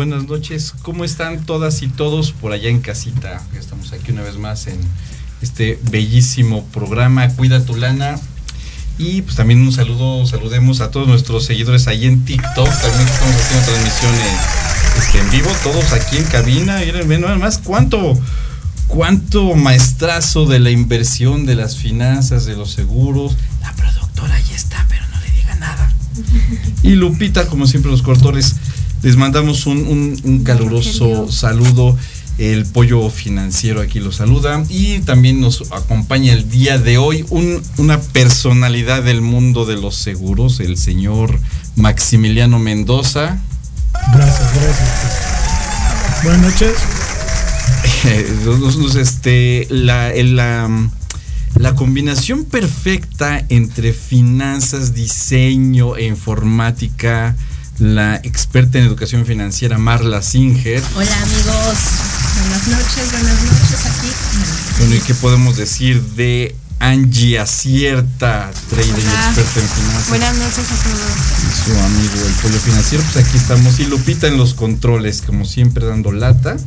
Buenas noches. ¿Cómo están todas y todos por allá en casita? Estamos aquí una vez más en este bellísimo programa Cuida tu lana. Y pues también un saludo, saludemos a todos nuestros seguidores ahí en TikTok. También estamos haciendo transmisiones este, en vivo, todos aquí en cabina. Miren, nada más cuánto, cuánto maestrazo de la inversión, de las finanzas, de los seguros. La productora ya está, pero no le diga nada. Y Lupita, como siempre, los cortores. Les mandamos un, un- un caluroso saludo. El pollo financiero aquí lo saluda. Y también nos acompaña el día de hoy un- una personalidad del mundo de los seguros, el señor Maximiliano Mendoza. Gracias, gracias. Buenas noches. Este, la, la, la combinación perfecta entre finanzas, diseño e informática, la experta en educación financiera Marla Singer. Hola amigos, buenas noches, buenas noches aquí. Bueno, ¿y qué podemos decir de Angie Acierta, trader y Hola. experta en finanzas? Buenas noches a todos. Y su amigo el pollo financiero, pues aquí estamos. Y Lupita en los controles, como siempre, dando lata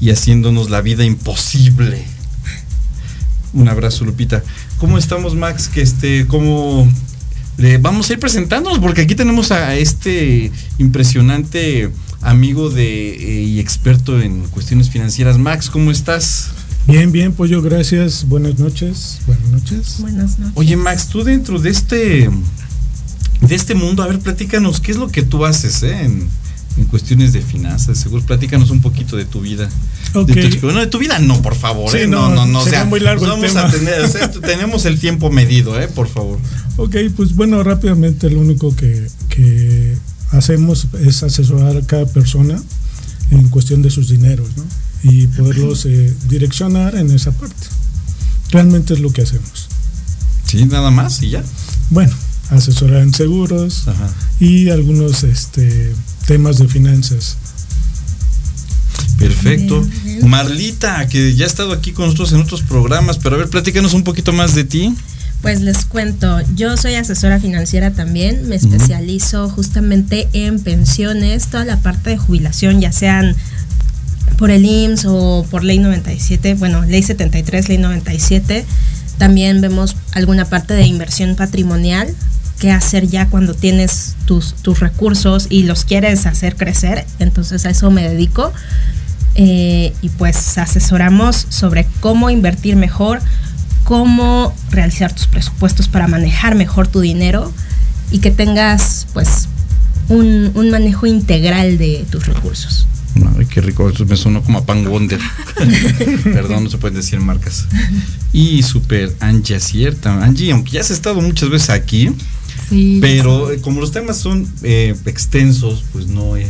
y haciéndonos la vida imposible. Un abrazo, Lupita. ¿Cómo estamos, Max? Que este, ¿cómo le vamos a ir presentándonos? Porque aquí tenemos a este impresionante amigo de eh, y experto en cuestiones financieras. Max, ¿cómo estás? Bien, bien, Pollo, gracias. Buenas noches. Buenas noches. Buenas noches. Oye, Max, tú dentro de este de este mundo, a ver, platícanos, ¿qué es lo que tú haces eh, en, en cuestiones de finanzas? Seguro, platícanos un poquito de tu vida. Ok. De tu, bueno, de tu vida no, por favor. Sí, eh, no, no, no, no. sea, muy largo el vamos a tema. tener, o sea, t- tenemos el tiempo medido, eh, por favor. Ok, pues bueno, rápidamente lo único que, que hacemos es asesorar a cada persona en cuestión de sus dineros, ¿no? Y poderlos eh, direccionar en esa parte. Realmente es lo que hacemos. Sí, nada más y ya. Bueno, asesorar en seguros Ajá. y algunos este, temas de finanzas. Perfecto. Marlita, que ya ha estado aquí con nosotros en otros programas, pero a ver, platícanos un poquito más de ti. Pues les cuento, yo soy asesora financiera también, me especializo justamente en pensiones, toda la parte de jubilación, ya sean por el IMSS o por ley 97, bueno, ley 73, ley 97. También vemos alguna parte de inversión patrimonial, qué hacer ya cuando tienes tus, tus recursos y los quieres hacer crecer. Entonces a eso me dedico. Eh, y pues asesoramos sobre cómo invertir mejor, cómo realizar tus presupuestos para manejar mejor tu dinero y que tengas pues un, un manejo integral de tus recursos. Ay, qué rico, eso me sonó como a Pan Wonder. Perdón, no se pueden decir marcas. Y super Angie acierta. Angie, aunque ya has estado muchas veces aquí, Sí. pero eh, como los temas son eh, extensos, pues no, eh,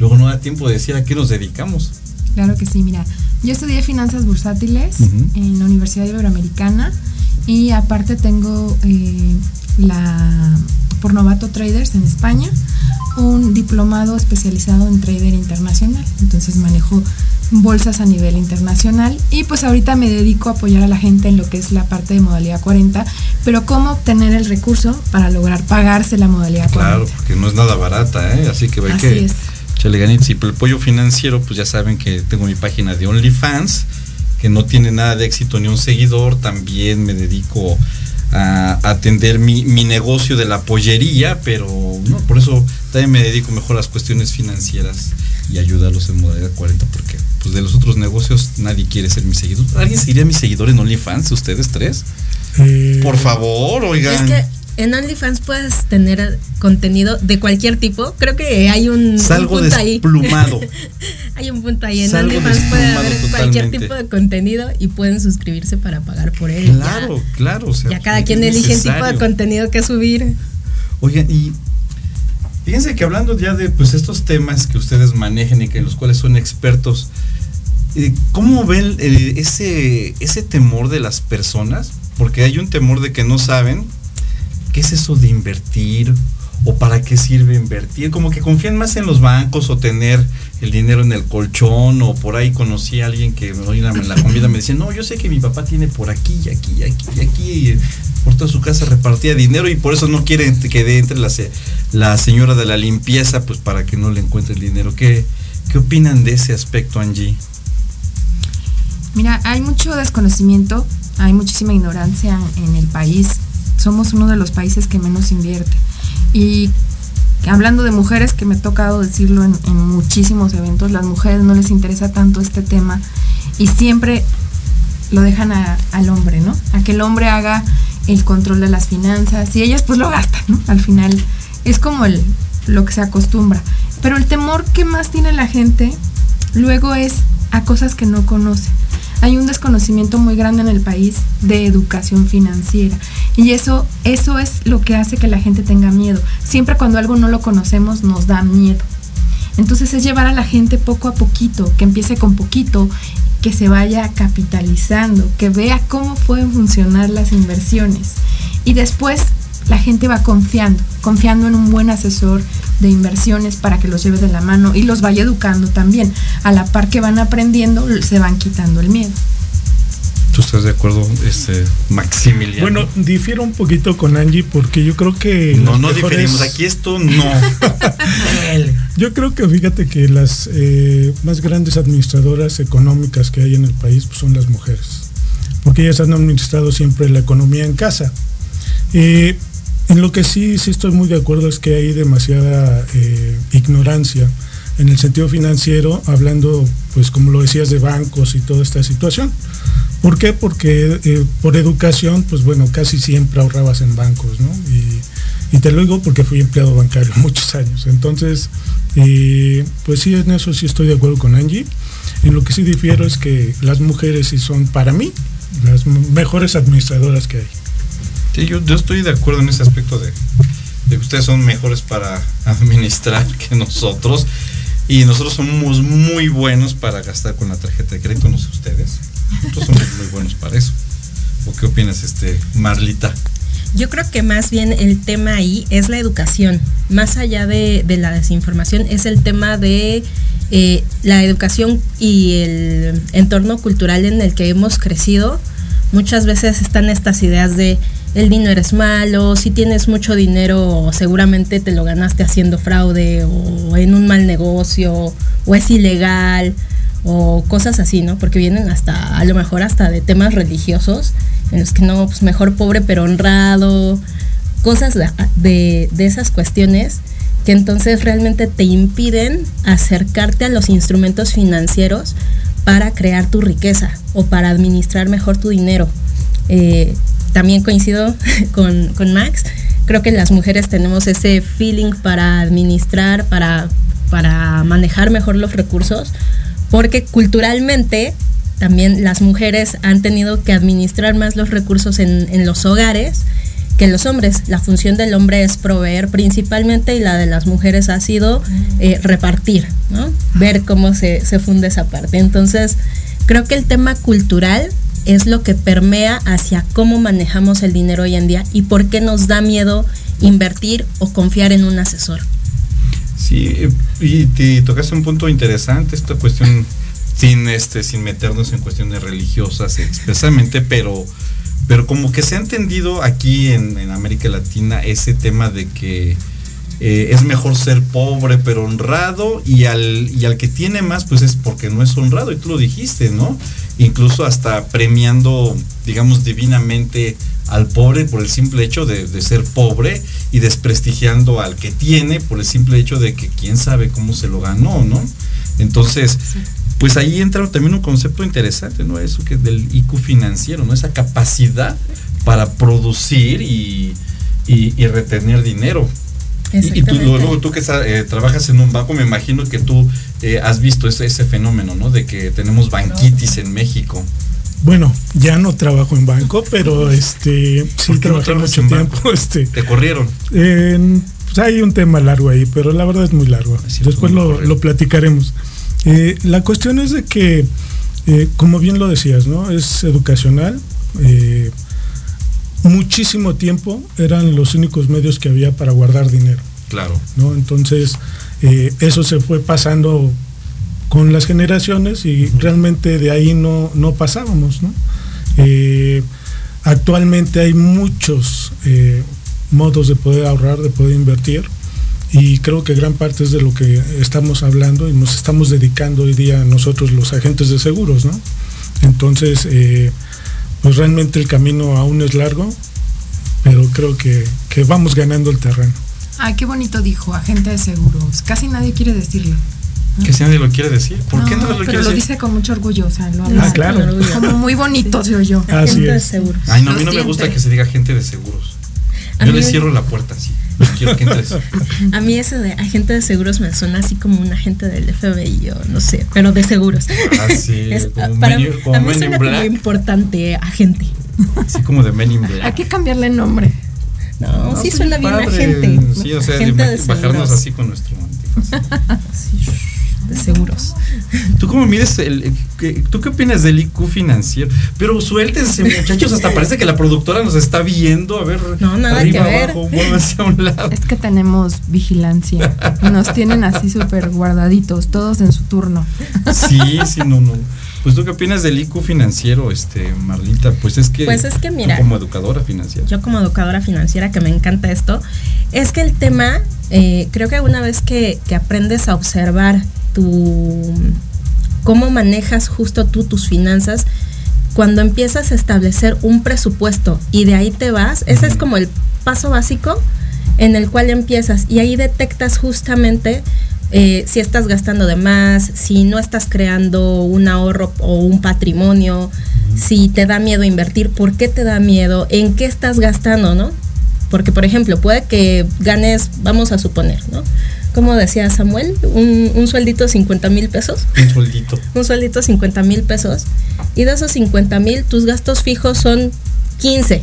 luego no da tiempo de decir a qué nos dedicamos. Claro que sí, mira. Yo estudié finanzas bursátiles en la Universidad Iberoamericana y aparte tengo eh, la por Novato Traders en España un diplomado especializado en trader internacional. Entonces manejo bolsas a nivel internacional y pues ahorita me dedico a apoyar a la gente en lo que es la parte de modalidad 40, pero cómo obtener el recurso para lograr pagarse la modalidad 40. Claro, porque no es nada barata, ¿eh? Así que Así que es. echarle ganitas. Y por el pollo financiero, pues ya saben que tengo mi página de OnlyFans, que no tiene nada de éxito ni un seguidor. También me dedico a atender mi, mi negocio de la pollería, pero no, por eso también me dedico mejor a las cuestiones financieras y ayudarlos en modalidad 40, porque pues de los otros negocios nadie quiere ser mi seguidor. ¿Alguien sería mi seguidor en OnlyFans, ustedes tres? Eh, Por favor, oigan. Es que en OnlyFans puedes tener contenido de cualquier tipo. Creo que hay un, un Salgo punto ahí. desplumado. hay un punto ahí. En Salgo OnlyFans puede haber cualquier tipo de contenido y pueden suscribirse para pagar por él. Claro, Ya- claro. o sea, Ya, cada quien elige el tipo de contenido que subir. Oigan, y fíjense que hablando ya de pues estos temas que ustedes manejan y que en los cuales son expertos, eh, ¿cómo ven eh, ese, ese temor de las personas? Porque hay un temor de que no saben qué es eso de invertir o para qué sirve invertir, como que confían más en los bancos o tener el dinero en el colchón o por ahí conocí a alguien que la comida me decía, no, yo sé que mi papá tiene por aquí y aquí y aquí y aquí y por toda su casa repartía dinero y por eso no quiere que de entre la, la señora de la limpieza, pues para que no le encuentre el dinero. ¿Qué, qué opinan de ese aspecto, Angie? Mira, hay mucho desconocimiento, hay muchísima ignorancia en el país. Somos uno de los países que menos invierte. Y hablando de mujeres, que me ha tocado decirlo en, muchísimos eventos, las mujeres no les interesa tanto este tema y siempre lo dejan al hombre, ¿no? A que el hombre haga el control de las finanzas y ellas pues lo gastan, ¿no? Al final es como el, lo que se acostumbra. Pero el temor que más tiene la gente luego es a cosas que no conoce. Hay un desconocimiento muy grande en el país de educación financiera y eso eso es lo que hace que la gente tenga miedo. Siempre cuando algo no lo conocemos nos da miedo. Entonces es llevar a la gente poco a poquito, que empiece con poquito, que se vaya capitalizando, que vea cómo pueden funcionar las inversiones. Y después la gente va confiando, confiando en un buen asesor de inversiones para que los lleve de la mano y los vaya educando también. A la par que van aprendiendo, se van quitando el miedo. ¿Tú estás de acuerdo, este, Maximiliano? Bueno, difiero un poquito con Angie porque yo creo que. no, no mejores- diferimos. Aquí esto no. Yo creo que fíjate que las eh, más grandes administradoras económicas que hay en el país pues, son las mujeres, porque ellas han administrado siempre la economía en casa. Eh, en lo que sí, sí estoy muy de acuerdo es que hay demasiada eh, ignorancia en el sentido financiero, hablando, pues como lo decías, de bancos y toda esta situación. ¿Por qué? Porque eh, por educación, pues bueno, casi siempre ahorrabas en bancos, ¿no? Y, te lo digo porque fui empleado bancario muchos años. Entonces, eh, pues sí, en eso sí estoy de acuerdo con Angie. En lo que sí difiero es que las mujeres sí son, para mí, las mejores administradoras que hay. Sí, yo, yo estoy de acuerdo en ese aspecto de, que ustedes son mejores para administrar que nosotros. Y nosotros somos muy buenos para gastar con la tarjeta de crédito, no sé ustedes. Nosotros somos muy buenos para eso. ¿O qué opinas, este, Marlita? Yo creo que más bien el tema ahí es la educación. Más allá de, de la desinformación, es el tema de eh, la educación y el entorno cultural en el que hemos crecido. Muchas veces están estas ideas de el dinero es malo, si tienes mucho dinero seguramente te lo ganaste haciendo fraude o en un mal negocio o es ilegal o cosas así, ¿no? Porque vienen hasta, a lo mejor hasta de temas religiosos, en los que no, pues mejor pobre pero honrado, cosas de, esas cuestiones que entonces realmente te impiden acercarte a los instrumentos financieros para crear tu riqueza o para administrar mejor tu dinero. Eh, también coincido con, con Max, creo que las mujeres tenemos ese feeling para administrar, para, para manejar mejor los recursos, porque culturalmente también las mujeres han tenido que administrar más los recursos en, en, los hogares que los hombres. La función del hombre es proveer principalmente y la de las mujeres ha sido eh, repartir, ¿no? ver cómo se, se funde esa parte. Entonces, creo que el tema cultural es lo que permea hacia cómo manejamos el dinero hoy en día y por qué nos da miedo invertir o confiar en un asesor. Sí, y te tocaste un punto interesante, esta cuestión sin este sin meternos en cuestiones religiosas expresamente, pero pero como que se ha entendido aquí en América Latina ese tema de que eh, es mejor ser pobre pero honrado y al, y al que tiene más pues es porque no es honrado y tú lo dijiste, ¿no? Incluso hasta premiando, digamos, divinamente al pobre por el simple hecho de, de, ser pobre y desprestigiando al que tiene por el simple hecho de que quién sabe cómo se lo ganó, ¿no? Entonces, pues ahí entra también un concepto interesante, ¿no? Eso que del IQ financiero, ¿no? Esa capacidad para producir y, y, retener dinero. Y, tú, luego tú que eh, trabajas en un banco, me imagino que tú eh, has visto ese, ese fenómeno, ¿no? De que tenemos banquitis en México. Bueno, ya no trabajo en banco, pero este sí trabajé mucho tiempo. Este, ¿Te corrieron? pues hay un tema largo ahí, pero la verdad es muy largo. Después lo, lo, platicaremos. Eh, la cuestión es de que, eh, como bien lo decías, ¿no? Es educacional. Eh, muchísimo tiempo eran los únicos medios que había para guardar dinero. Claro. ¿no? Entonces, eso se fue pasando con las generaciones y realmente de ahí no, no pasábamos. ¿no? actualmente hay muchos modos de poder ahorrar, de poder invertir y creo que gran parte es de lo que estamos hablando y nos estamos dedicando hoy día nosotros los agentes de seguros, ¿no? Entonces, eh, pues realmente el camino aún es largo, pero creo que, vamos ganando el terreno. Ay, qué bonito dijo, agente de seguros. Casi nadie quiere decirlo. Que si nadie lo quiere decir. ¿Por qué no lo pero lo dice con mucho orgullo, o sea, lo habla ah, claro. como muy bonito, soy yo. Agente de seguros. Ay, no, a mí no me gusta que se diga agente de seguros. Yo le cierro la puerta así. Quiero que entres. A mí ese de agente de seguros me suena así como un agente del FBI o no sé, pero de seguros. Ah, sí. como para mí, como a mí suena como importante agente. Así como de Men in Black. Hay que cambiarle el nombre. No, sí pues suena bien agente. Sí, o sea, bajarnos así con nuestro antifaz. sí de seguros. ¿Tú cómo mides el, tú qué opinas del IQ financiero? Pero suéltense, muchachos, hasta parece que la productora nos está viendo, a ver, no, nada que ver. a un lado. Es que tenemos vigilancia nos tienen así súper guardaditos, todos en su turno. Sí, sí, no, no. Pues tú qué opinas del IQ financiero, este, Marlita? Pues es que, pues es que mira, como educadora financiera. Yo como educadora financiera, que me encanta esto, es que el tema, eh, creo que una vez que, que aprendes a observar cómo manejas justo tú tus finanzas, cuando empiezas a establecer un presupuesto y de ahí te vas, ese es como el paso básico en el cual empiezas y ahí detectas justamente eh, si estás gastando de más, si no estás creando un ahorro o un patrimonio, si te da miedo invertir, por qué te da miedo, en qué estás gastando, ¿no? Porque, por ejemplo, puede que ganes, vamos a suponer, ¿no? Como decía Samuel, un, un sueldito de 50 mil pesos. Un sueldito. un sueldito de 50 mil pesos. Y de esos 50 mil, tus gastos fijos son 15.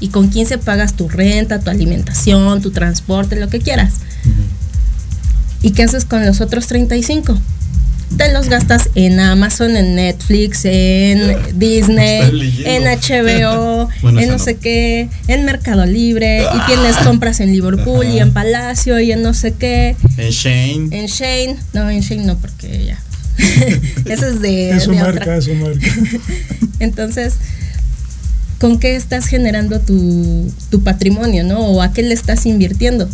Y con 15 pagas tu renta, tu alimentación, tu transporte, lo que quieras. ¿Y qué haces con los otros 35? Te los gastas en Amazon, en Netflix, en Disney, en HBO, en no, sé qué, en Mercado Libre, y tienes compras en Liverpool y en Palacio y en no sé qué. En Shane. En Shane, no, en Shane no, porque ya. Eso es de. Es su marca, es su marca. Entonces, ¿con qué estás generando tu, tu patrimonio, no? ¿O a qué le estás invirtiendo?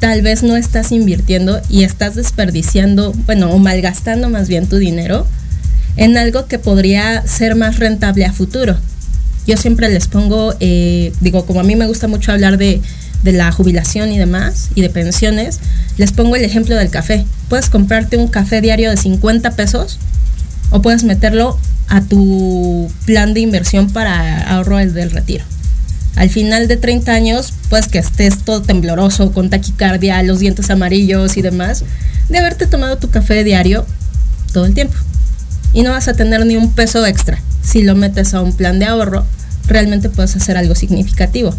Tal vez no estás invirtiendo y estás desperdiciando, bueno, o malgastando más bien tu dinero en algo que podría ser más rentable a futuro. Yo siempre les pongo, eh, digo, como a mí me gusta mucho hablar de, de la jubilación y demás, y de pensiones, les pongo el ejemplo del café. Puedes comprarte un café diario de 50 pesos o puedes meterlo a tu plan de inversión para ahorro del retiro al final de 30 años, pues que estés todo tembloroso, con taquicardia, los dientes amarillos y demás, de haberte tomado tu café diario todo el tiempo. Y no vas a tener ni un peso extra. Si lo metes a un plan de ahorro, realmente puedes hacer algo significativo.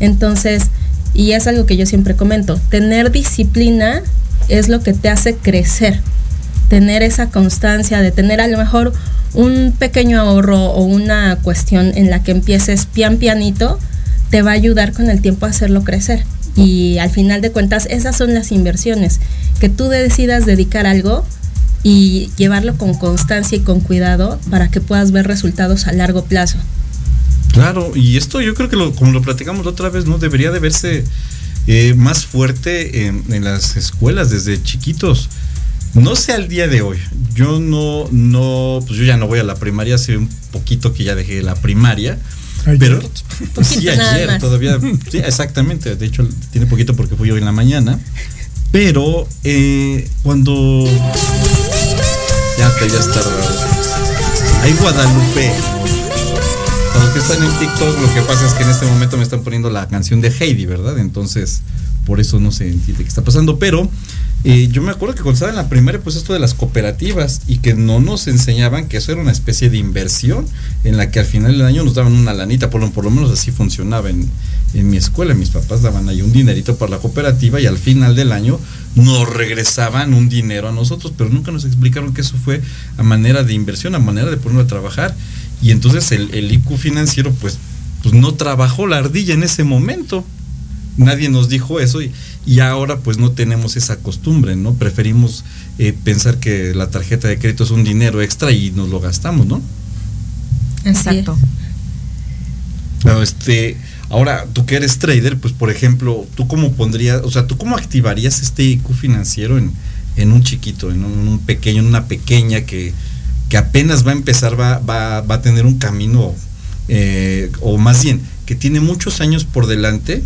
Entonces, y es algo que yo siempre comento, tener disciplina es lo que te hace crecer. Tener esa constancia de tener a lo mejor un pequeño ahorro o una cuestión en la que empieces pian pianito, te va a ayudar con el tiempo a hacerlo crecer. Y al final de cuentas, esas son las inversiones, que tú decidas dedicar algo y llevarlo con constancia y con cuidado para que puedas ver resultados a largo plazo. Claro, y esto yo creo que lo, como lo platicamos otra vez, ¿no? Debería de verse eh, más fuerte en, en, las escuelas desde chiquitos. No sé al día de hoy. Yo no, no, pues yo ya no voy a la primaria, hace un poquito que ya dejé la primaria. Pero sí, ayer todavía. Sí, exactamente. De hecho, tiene poquito porque fui hoy en la mañana. Pero eh, cuando Ya te ya está Ay, Guadalupe. Los que están en TikTok, lo que pasa es que en este momento me están poniendo la canción de Heidi, ¿verdad? Entonces, por eso no se entiende qué está pasando. Pero eh, yo me acuerdo que cuando estaba en la primera, pues esto de las cooperativas y que no nos enseñaban que eso era una especie de inversión en la que al final del año nos daban una lanita, por lo, por lo menos así funcionaba en, en mi escuela. Mis papás daban ahí un dinerito para la cooperativa y al final del año nos regresaban un dinero a nosotros, pero nunca nos explicaron que eso fue a manera de inversión, a manera de ponerlo a trabajar. Y entonces el, el IQ financiero, pues, pues no trabajó la ardilla en ese momento. Nadie nos dijo eso y, y ahora pues no tenemos esa costumbre, ¿no? Preferimos eh, pensar que la tarjeta de crédito es un dinero extra y nos lo gastamos, ¿no? Exacto. Pero este, ahora, tú que eres trader, pues por ejemplo, ¿tú cómo pondrías, o sea, tú cómo activarías este IQ financiero en, en un chiquito, en un, en un pequeño, en una pequeña que, que apenas va a empezar, va, va, va a tener un camino, eh, o más bien, que tiene muchos años por delante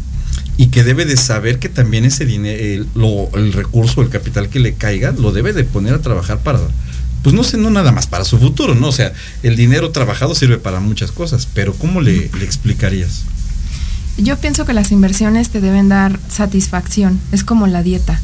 y que debe de saber que también ese dinero, el, lo, el recurso, el capital que le caiga, lo debe de poner a trabajar para, pues no sé, no nada más para su futuro, ¿no? O sea, el dinero trabajado sirve para muchas cosas, pero ¿cómo le, le explicarías? Yo pienso que las inversiones te deben dar satisfacción, es como la dieta.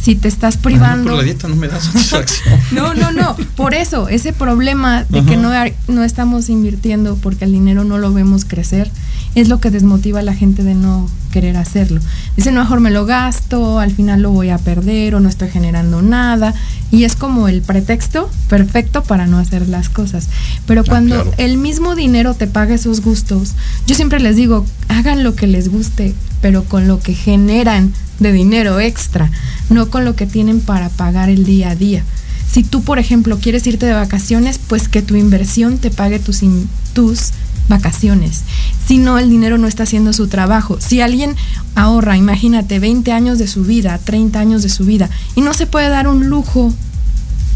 Si te estás no, privando... pero la dieta no me da satisfacción. No, no, no. Por eso, ese problema de que no, no estamos invirtiendo porque el dinero no lo vemos crecer, es lo que desmotiva a la gente de no querer hacerlo. Dicen, mejor me lo gasto, al final lo voy a perder o no estoy generando nada. Y es como el pretexto perfecto para no hacer las cosas. Pero Ah, cuando claro. el mismo dinero te paga esos gustos, yo siempre les digo, hagan lo que les guste, pero con lo que generan de dinero extra, no con lo que tienen para pagar el día a día. Si tú, por ejemplo, quieres irte de vacaciones, pues que tu inversión te pague tus, in- tus vacaciones. Si no, el dinero no está haciendo su trabajo. Si alguien ahorra, imagínate, 20 años de su vida, 30 años de su vida, y no se puede dar un lujo,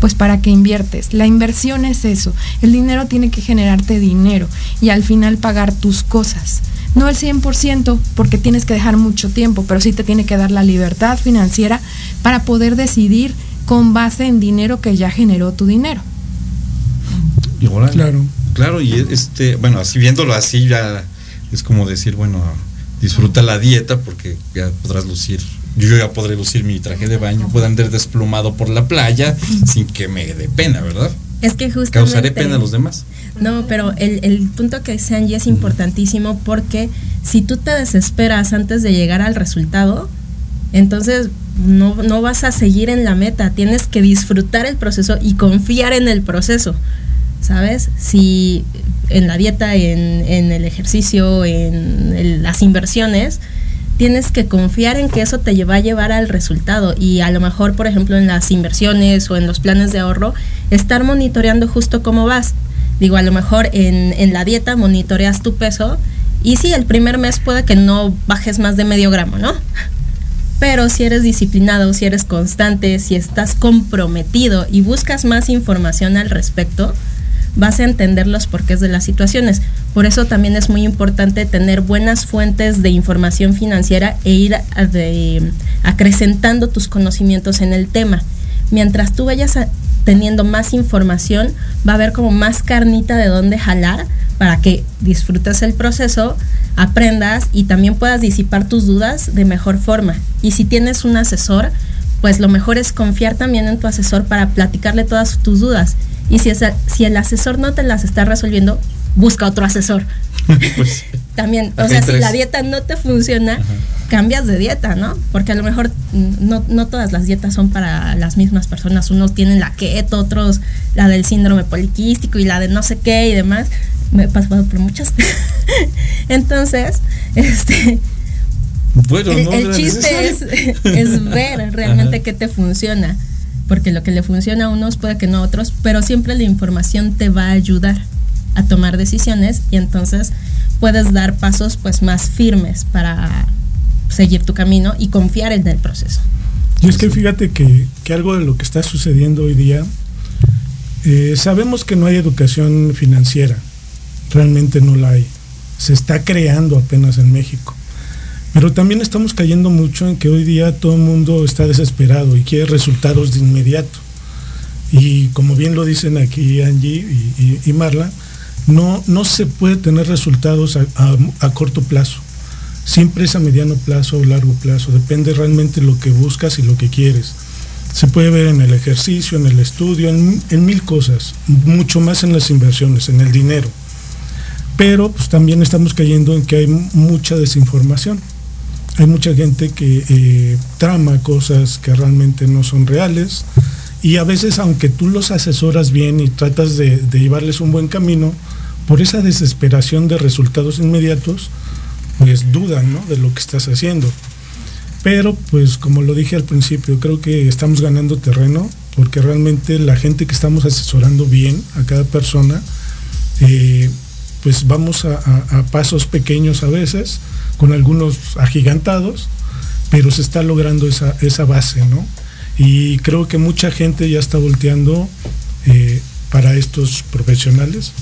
pues para que inviertes. La inversión es eso. El dinero tiene que generarte dinero y al final pagar tus cosas. No el 100% porque tienes que dejar mucho tiempo, pero sí te tiene que dar la libertad financiera para poder decidir con base en dinero que ya generó tu dinero. Órale. Claro. Claro, y este, bueno, así viéndolo así ya es como decir, bueno, disfruta la dieta porque ya podrás lucir, yo ya podré lucir mi traje de baño, puedo andar desplumado por la playa sin que me dé pena, ¿verdad? Es que justamente... Causaré pena a los demás. No, pero el, el punto que dice Angie es importantísimo porque si tú te desesperas antes de llegar al resultado, entonces no, no vas a seguir en la meta. Tienes que disfrutar el proceso y confiar en el proceso. ¿Sabes? Si en la dieta, en, el ejercicio, en las inversiones, tienes que confiar en que eso te va a llevar al resultado y a lo mejor, por ejemplo, en las inversiones o en los planes de ahorro, estar monitoreando justo cómo vas. Digo, a lo mejor en, en la dieta monitoreas tu peso y sí, el primer mes puede que no bajes más de medio gramo, ¿no? Pero si eres disciplinado, si eres constante, si estás comprometido y buscas más información al respecto, vas a entender los porqués de las situaciones. Por eso también es muy importante tener buenas fuentes de información financiera e ir acrecentando tus conocimientos en el tema. Mientras tú vayas a- teniendo más información, va a haber como más carnita de dónde jalar para que disfrutes el proceso, aprendas y también puedas disipar tus dudas de mejor forma. Y si tienes un asesor, pues lo mejor es confiar también en tu asesor para platicarle todas tus dudas. Y si, esa- si el asesor no te las está resolviendo, busca otro asesor. Pues, También, o sea, si la dieta no te funciona, cambias de dieta, ¿no? Porque a lo mejor mm, no, no todas las dietas son para las mismas personas. Unos tienen la keto, otros la del síndrome poliquístico y la de no sé qué y demás. Me he pasado por muchas. Entonces, este, bueno, el, no el chiste es, ver realmente Ajá. qué te funciona. Porque lo que le funciona a unos puede que no a otros, pero siempre la información te va a ayudar a tomar decisiones y entonces puedes dar pasos pues más firmes para seguir tu camino y confiar en el proceso. Y es que fíjate que, que algo de lo que está sucediendo hoy día, eh, sabemos que no hay educación financiera, realmente no la hay, se está creando apenas en México. Pero también estamos cayendo mucho en que hoy día todo el mundo está desesperado y quiere resultados de inmediato. Y como bien lo dicen aquí Angie y, Marla, no, no se puede tener resultados a, corto plazo. Siempre es a mediano plazo o largo plazo. Depende realmente lo que buscas y lo que quieres. Se puede ver en el ejercicio, en el estudio, en, en mil cosas. Mucho más en las inversiones, en el dinero. Pero pues también estamos cayendo en que hay mucha desinformación. Hay mucha gente que eh, trama cosas que realmente no son reales y a veces aunque tú los asesoras bien y tratas de, llevarles un buen camino, por esa desesperación de resultados inmediatos, pues dudan de lo que estás haciendo. Pero pues como lo dije al principio, creo que estamos ganando terreno porque realmente la gente que estamos asesorando bien a cada persona, eh, pues vamos a, pasos pequeños a veces, con algunos agigantados, pero se está logrando esa, esa base, ¿no? Y creo que mucha gente ya está volteando eh, para estos profesionales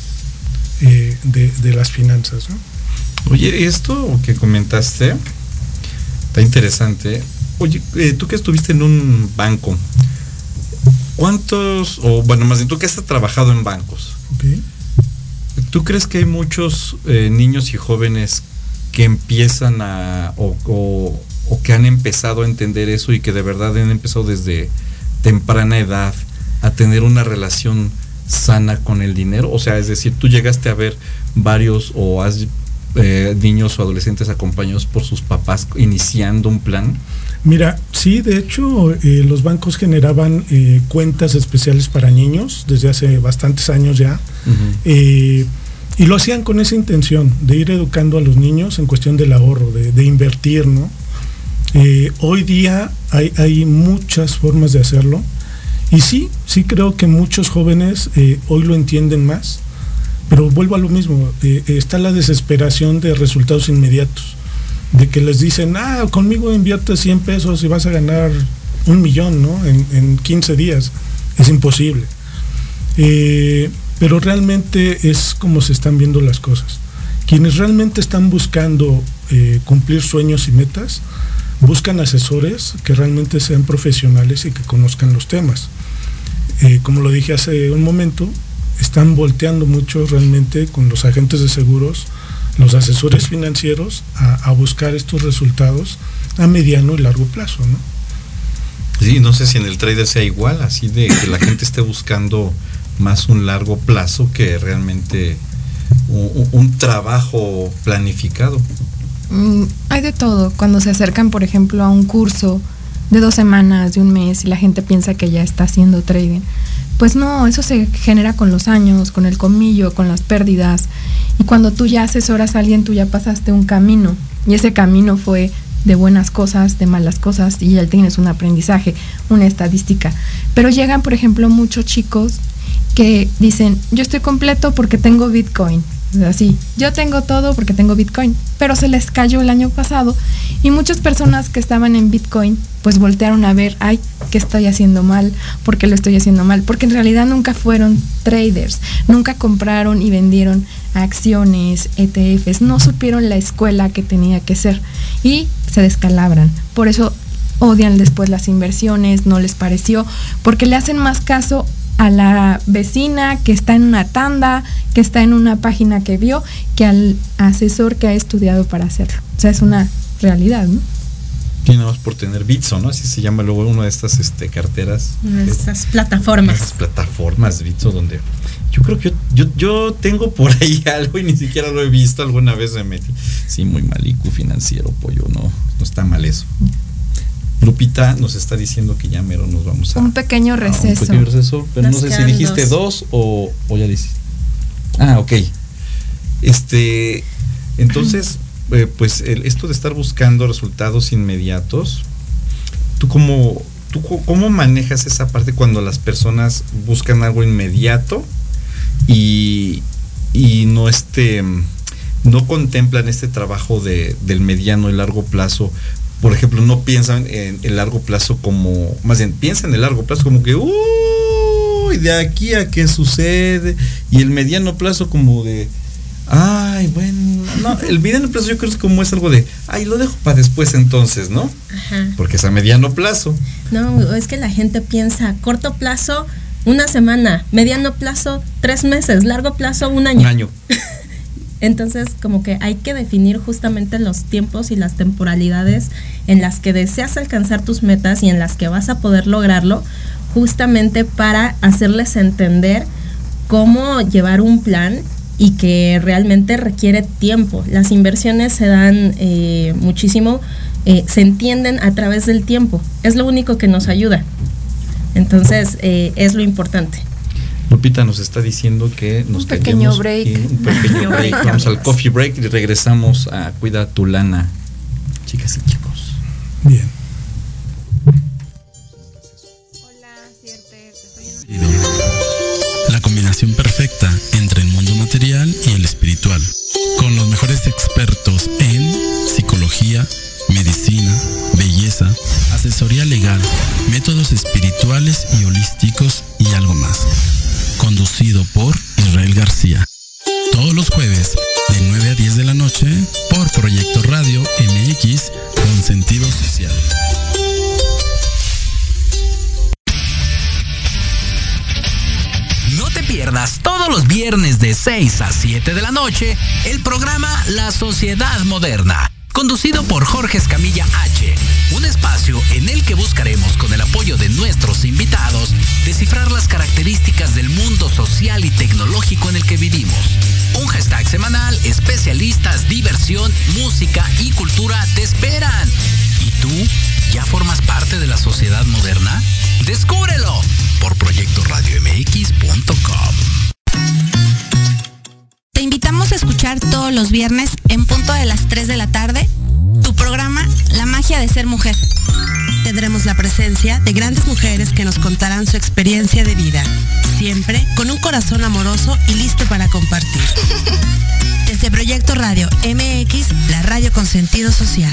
eh, de, las finanzas, ¿no? Oye, esto que comentaste está interesante. Oye, eh, tú que estuviste en un banco, ¿cuántos, o bueno, más bien tú que has trabajado en bancos, okay. ¿Tú crees que hay muchos eh, niños y jóvenes que empiezan a o, que han empezado a entender eso y que de verdad han empezado desde temprana edad a tener una relación sana con el dinero? O sea, es decir, tú llegaste a ver varios o has eh, niños o adolescentes acompañados por sus papás iniciando un plan. Mira, sí, de hecho eh, los bancos generaban cuentas especiales para niños desde hace bastantes años ya. Y lo hacían con esa intención de ir educando a los niños en cuestión del ahorro, de, invertir, ¿no? Eh, hoy día hay, muchas formas de hacerlo. Y sí, sí creo que muchos jóvenes eh, hoy lo entienden más. Pero vuelvo a lo mismo, eh, está la desesperación de resultados inmediatos. De que les dicen, ah, conmigo inviertes 100 pesos y vas a ganar un millón, ¿no? En, en 15 días. Es imposible pero realmente es como se están viendo las cosas. Quienes realmente están buscando eh, cumplir sueños y metas, buscan asesores que realmente sean profesionales y que conozcan los temas. Eh, como lo dije hace un momento, están volteando mucho realmente con los agentes de seguros, los asesores financieros, a, buscar estos resultados a mediano y largo plazo, ¿no? Sí, no sé si en el trader sea igual, así de que la gente esté buscando más un largo plazo que realmente un, trabajo planificado. Mm, hay de todo. Cuando se acercan, por ejemplo, a un curso de dos semanas, de un mes, y la gente piensa que ya está haciendo trading. Pues no, eso se genera con los años, con el comillo, con las pérdidas. Y cuando tú ya asesoras a alguien, tú ya pasaste un camino. Y ese camino fue de buenas cosas, de malas cosas, y ya tienes un aprendizaje, una estadística. Pero llegan, por ejemplo, muchos chicos que dicen, yo estoy completo porque tengo Bitcoin. Así, yo tengo todo porque tengo Bitcoin, pero se les cayó el año pasado y muchas personas que estaban en Bitcoin pues voltearon a ver, ay, ¿qué estoy haciendo mal? ¿Por qué lo estoy haciendo mal? Porque en realidad nunca fueron traders, nunca compraron y vendieron acciones, ETFs, no supieron la escuela que tenía que ser y se descalabran. Por eso odian después las inversiones, no les pareció, porque le hacen más caso a la vecina que está en una tanda, que está en una página que vio, que al asesor que ha estudiado para hacerlo. O sea, es una realidad, ¿no? Y nada más por tener Bitso, ¿no? Así se llama luego una de estas este, carteras. Estas plataformas. Estas plataformas Bitso donde yo creo que yo, yo, tengo por ahí algo y ni siquiera lo he visto. Alguna vez me metí. Sí, muy malico financiero, pollo, no, no está mal eso. Lupita nos está diciendo que ya mero nos vamos a. Un pequeño receso. un pequeño receso, pero no sé si dijiste dos, o, ya dijiste. Ah, ok. Este. Entonces, eh, pues esto de estar buscando resultados inmediatos, ¿tú cómo, ¿tú cómo manejas esa parte cuando las personas buscan algo inmediato y, y no este no contemplan este trabajo de, del mediano y largo plazo por ejemplo, no piensan en el largo plazo como, más bien, piensan en el largo plazo como que, uy, de aquí a qué sucede, y el mediano plazo como de, ay, bueno, no, el mediano plazo yo creo que es como es algo de, ay, lo dejo para después entonces, ¿no? Ajá. Porque es a mediano plazo. No, es que la gente piensa a corto plazo, una semana, mediano plazo, tres meses, largo plazo, un año. Un año. Entonces, como que hay que definir justamente los tiempos y las temporalidades en las que deseas alcanzar tus metas y en las que vas a poder lograrlo, justamente para hacerles entender cómo llevar un plan y que realmente requiere tiempo. Las inversiones se dan eh, muchísimo, eh, se entienden a través del tiempo. Es lo único que nos ayuda. Entonces, eh, es lo importante. Lupita nos está diciendo que nos Un pequeño break. y un pequeño break. Vamos al coffee break y regresamos a Cuida tu lana. Chicas y chicos. Bien. La combinación perfecta entre el mundo material y el espiritual. Con los mejores expertos en psicología, medicina, belleza, asesoría legal, métodos espirituales y holísticos y algo más. Conducido por Israel García. Todos los jueves de 9 a 10 de la noche por Proyecto Radio MX con sentido social. No te pierdas todos los viernes de 6 a 7 de la noche el programa La Sociedad Moderna, conducido por Jorge Escamilla H, un espacio en el que buscaremos con el apoyo de nuestros invitados descifrar las características del mundo social y tecnológico en el que vivimos. Un hashtag semanal, especialistas, diversión, música y cultura te esperan. ¿Y tú ya formas parte de la sociedad moderna? Descúbrelo por proyectoradiomx.com. Te invitamos a escuchar todos los viernes en punto de las 3 de la tarde programa La magia de ser mujer. Tendremos la presencia de grandes mujeres que nos contarán su experiencia de vida, siempre con un corazón amoroso y listo para compartir. Desde Proyecto Radio MX, la radio con sentido social.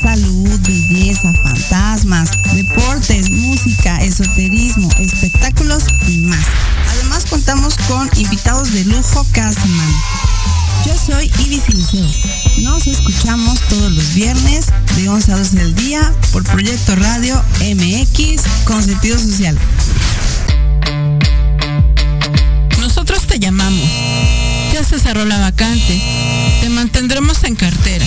salud, belleza, fantasmas, deportes, música, esoterismo, espectáculos y más. Además contamos con invitados de lujo cada semana. Yo soy Ibis Liceo. Nos escuchamos todos los viernes de 11 a 12 del día por Proyecto Radio MX con sentido social. Nosotros te llamamos. Ya se cerró la vacante. Te mantendremos en cartera.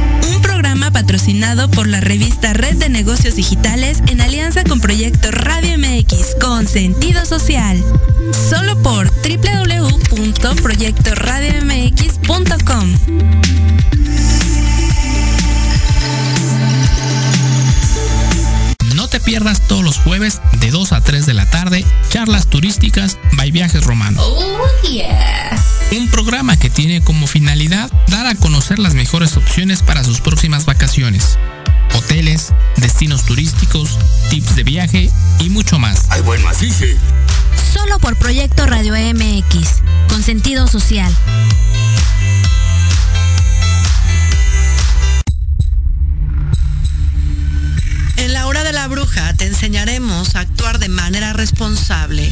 Programa patrocinado por la revista Red de Negocios Digitales en alianza con Proyecto Radio MX con sentido social. Solo por www.proyectoradiomx.com. No te pierdas todos los jueves de 2 a 3 de la tarde charlas turísticas by Viajes Romano. Un programa que tiene como finalidad dar a conocer las mejores opciones para sus próximas vacaciones. Hoteles, destinos turísticos, tips de viaje y mucho más. Ay, bueno, así sí. Solo por Proyecto Radio MX con sentido social. En la hora de la bruja te enseñaremos a actuar de manera responsable.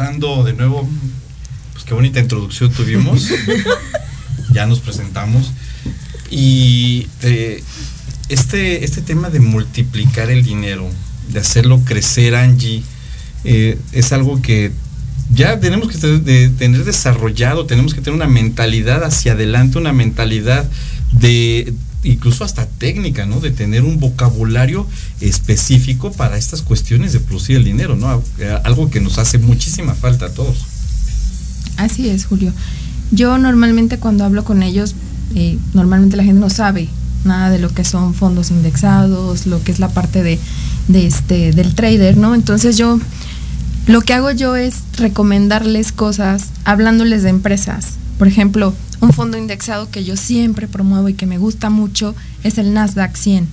De nuevo, pues qué bonita introducción tuvimos. ya nos presentamos. Y eh, este, este tema de multiplicar el dinero, de hacerlo crecer, Angie, eh, es algo que ya tenemos que tener desarrollado, tenemos que tener una mentalidad hacia adelante, una mentalidad de incluso hasta técnica, ¿no? De tener un vocabulario específico para estas cuestiones de producir el dinero, ¿no? Algo que nos hace muchísima falta a todos. Así es, Julio. Yo normalmente cuando hablo con ellos, eh, normalmente la gente no sabe nada de lo que son fondos indexados, lo que es la parte de, de este, del trader, ¿no? Entonces yo lo que hago yo es recomendarles cosas hablándoles de empresas. Por ejemplo, un fondo indexado que yo siempre promuevo y que me gusta mucho es el Nasdaq 100.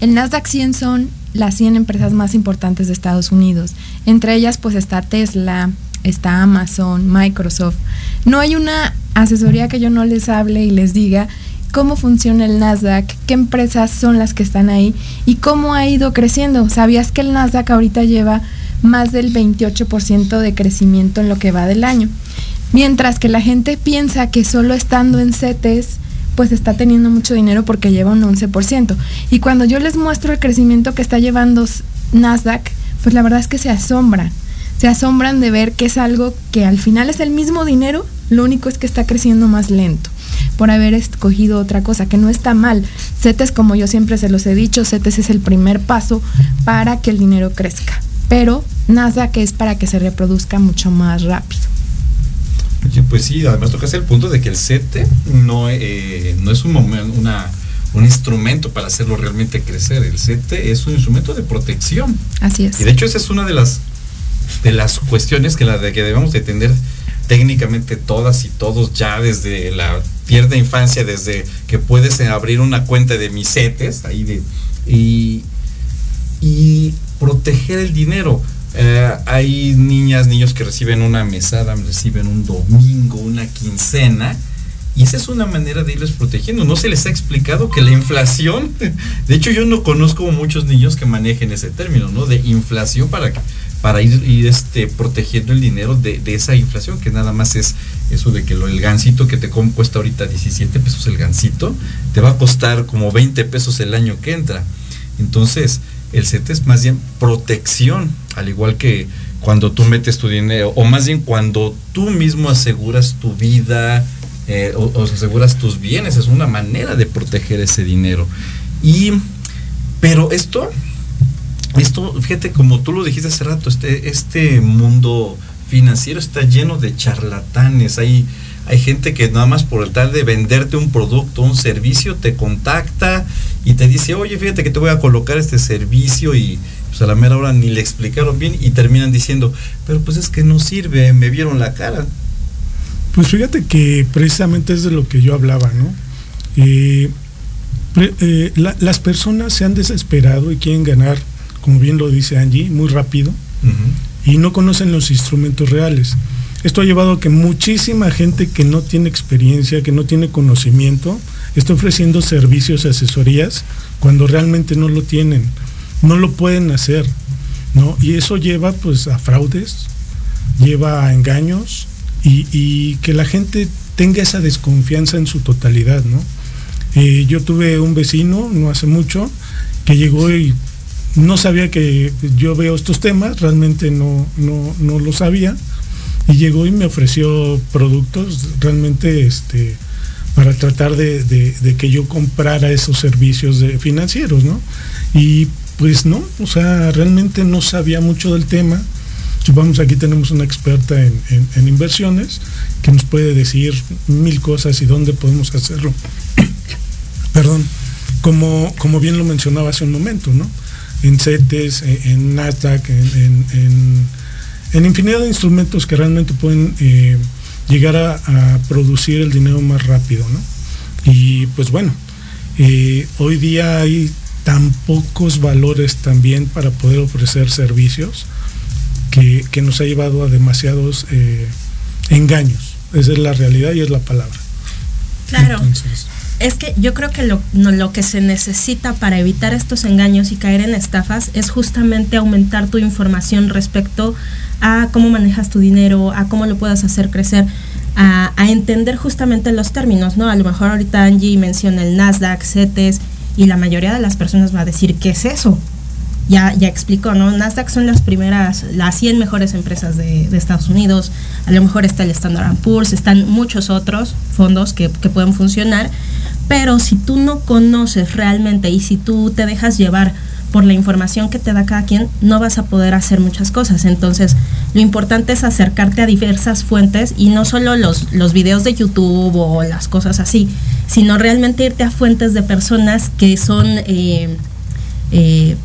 El Nasdaq 100 son las 100 empresas más importantes de Estados Unidos. Entre ellas pues está Tesla, está Amazon, Microsoft. No hay una asesoría que yo no les hable y les diga cómo funciona el Nasdaq, qué empresas son las que están ahí y cómo ha ido creciendo. ¿Sabías que el Nasdaq ahorita lleva más del 28% de crecimiento en lo que va del año? Mientras que la gente piensa que solo estando en CETES, pues está teniendo mucho dinero porque lleva un 11%. Y cuando yo les muestro el crecimiento que está llevando Nasdaq, pues la verdad es que se asombran. Se asombran de ver que es algo que al final es el mismo dinero, lo único es que está creciendo más lento por haber escogido otra cosa, que no está mal. CETES, como yo siempre se los he dicho, CETES es el primer paso para que el dinero crezca. Pero Nasdaq es para que se reproduzca mucho más rápido. Pues sí, además tocas el punto de que el CETE no, eh, no es un, una, un instrumento para hacerlo realmente crecer. El CETE es un instrumento de protección. Así es. Y de hecho esa es una de las, de las cuestiones que, la de que debemos de entender técnicamente todas y todos ya desde la tierna infancia, desde que puedes abrir una cuenta de misetes ahí de, y, y proteger el dinero eh, hay niñas, niños que reciben una mesada, reciben un domingo, una quincena. Y esa es una manera de irles protegiendo. No se les ha explicado que la inflación, de hecho yo no conozco muchos niños que manejen ese término, ¿no? De inflación para, para ir, este, protegiendo el dinero de, esa inflación, que nada más es eso de que lo, el gancito que te cuesta ahorita 17 pesos el gancito, te va a costar como 20 pesos el año que entra. Entonces, el CETE es más bien protección, al igual que cuando tú metes tu dinero, o más bien cuando tú mismo aseguras tu vida eh, o, aseguras tus bienes, es una manera de proteger ese dinero. Y, pero esto, esto, fíjate, como tú lo dijiste hace rato, este, este mundo financiero está lleno de charlatanes, hay, hay gente que nada más por el tal de venderte un producto, un servicio, te contacta y te dice, oye, fíjate que te voy a colocar este servicio y pues a la mera hora ni le explicaron bien y terminan diciendo, pero pues es que no sirve, me vieron la cara. Pues fíjate que precisamente es de lo que yo hablaba, ¿no? Eh, eh, las personas se han desesperado y quieren ganar, como bien lo dice Angie, muy rápido y no conocen los instrumentos reales. Esto ha llevado a que muchísima gente que no tiene experiencia, que no tiene conocimiento, está ofreciendo servicios, asesorías, cuando realmente no lo tienen, no lo pueden hacer, ¿no? Y eso lleva pues a fraudes, lleva a engaños y, que la gente tenga esa desconfianza en su totalidad, ¿no? Eh, yo tuve un vecino no hace mucho que llegó y no sabía que yo veo estos temas, realmente no, no, no lo sabía y llegó y me ofreció productos realmente este para tratar de, que yo comprara esos servicios financieros, ¿no? Y pues no, o sea, realmente no sabía mucho del tema. Supongamos aquí tenemos una experta en, inversiones que nos puede decir mil cosas y dónde podemos hacerlo. Perdón, como, como bien lo mencionaba hace un momento, ¿no? En CETES, en, Nasdaq, en, infinidad de instrumentos que realmente pueden eh, llegar a, producir el dinero más rápido, ¿no? Y pues bueno, eh, hoy día hay tan pocos valores también para poder ofrecer servicios que, nos ha llevado a demasiados eh, engaños. Esa es la realidad y es la palabra. Claro. Es que yo creo que lo, lo que se necesita para evitar estos engaños y caer en estafas es justamente aumentar tu información respecto a cómo manejas tu dinero, a cómo lo puedas hacer crecer. A, a, entender justamente los términos, ¿no? A lo mejor ahorita Angie menciona el Nasdaq, CETES, y la mayoría de las personas va a decir, ¿qué es eso? Ya, ya explicó, ¿no? Nasdaq son las primeras, las 100 mejores empresas de, Estados Unidos, a lo mejor está el Standard Poor's, están muchos otros fondos que, que pueden funcionar, pero si tú no conoces realmente y si tú te dejas llevar por la información que te da cada quien, no vas a poder hacer muchas cosas. Entonces, lo importante es acercarte a diversas fuentes y no solo los, los videos de YouTube o las cosas así, sino realmente irte a fuentes de personas que son eh, eh,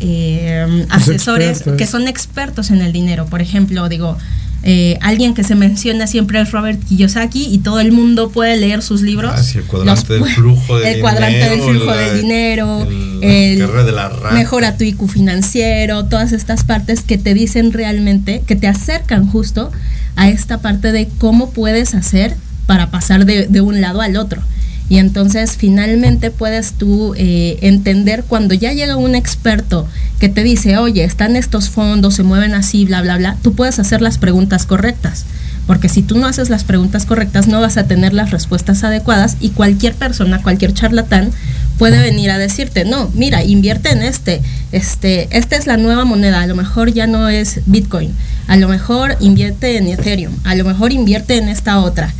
eh, asesores, que son expertos en el dinero. Por ejemplo, digo, eh, alguien que se menciona siempre es Robert Kiyosaki y todo el mundo puede leer sus libros. Ah, el cuadrante del flujo del el cuadrante del flujo del dinero, el, de la mejora tu IQ financiero, todas estas partes que te dicen realmente, que te acercan justo a esta parte de cómo puedes hacer para pasar de, de un lado al otro. Y entonces finalmente puedes tú eh, entender cuando ya llega un experto que te dice, oye, están estos fondos, se mueven así, bla, bla, bla, tú puedes hacer las preguntas correctas. Porque si tú no haces las preguntas correctas, no vas a tener las respuestas adecuadas y cualquier persona, cualquier charlatán puede venir a decirte, no, mira, invierte en este, este, esta es la nueva moneda, a lo mejor ya no es Bitcoin, a lo mejor invierte en Ethereum, a lo mejor invierte en esta otra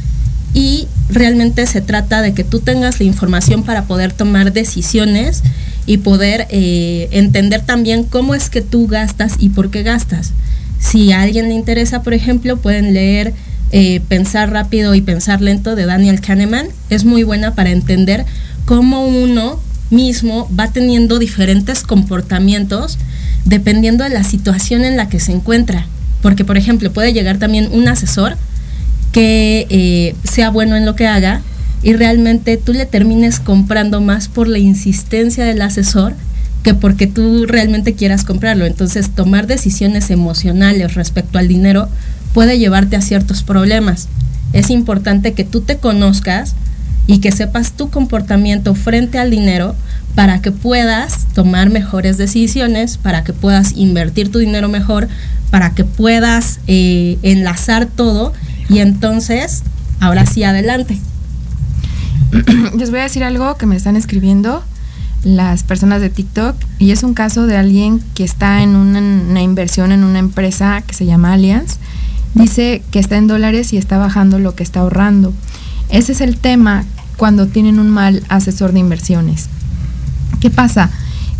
y realmente se trata de que tú tengas la información para poder tomar decisiones y poder eh, entender también cómo es que tú gastas y por qué gastas. Si a alguien le interesa, por ejemplo, pueden leer eh, Pensar rápido y pensar lento de Daniel Kahneman. Es muy buena para entender cómo uno mismo va teniendo diferentes comportamientos dependiendo de la situación en la que se encuentra. Porque, por ejemplo, puede llegar también un asesor que eh, sea bueno en lo que haga y realmente tú le termines comprando más por la insistencia del asesor que porque tú realmente quieras comprarlo. Entonces, tomar decisiones emocionales respecto al dinero puede llevarte a ciertos problemas. Es importante que tú te conozcas y que sepas tu comportamiento frente al dinero para que puedas tomar mejores decisiones, para que puedas invertir tu dinero mejor, para que puedas eh, enlazar todo y entonces, ahora sí, adelante. Les voy a decir algo que me están escribiendo las personas de TikTok y es un caso de alguien que está en una, inversión en una empresa que se llama Allianz. Dice que está en dólares y está bajando lo que está ahorrando. Ese es el tema cuando tienen un mal asesor de inversiones. ¿Qué pasa?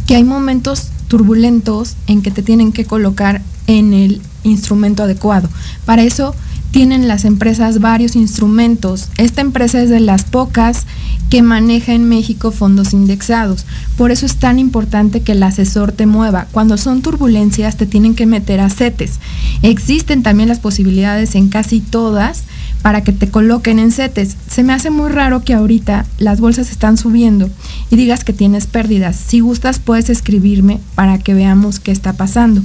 Que hay momentos turbulentos en que te tienen que colocar en el instrumento adecuado. Para eso tienen las empresas varios instrumentos. Esta empresa es de las pocas que maneja en México fondos indexados. Por eso es tan importante que el asesor te mueva. Cuando son turbulencias te tienen que meter a CETES. Existen también las posibilidades en casi todas para que te coloquen en CETES. Se me hace muy raro que ahorita las bolsas están subiendo y digas que tienes pérdidas. Si gustas puedes escribirme para que veamos qué está pasando.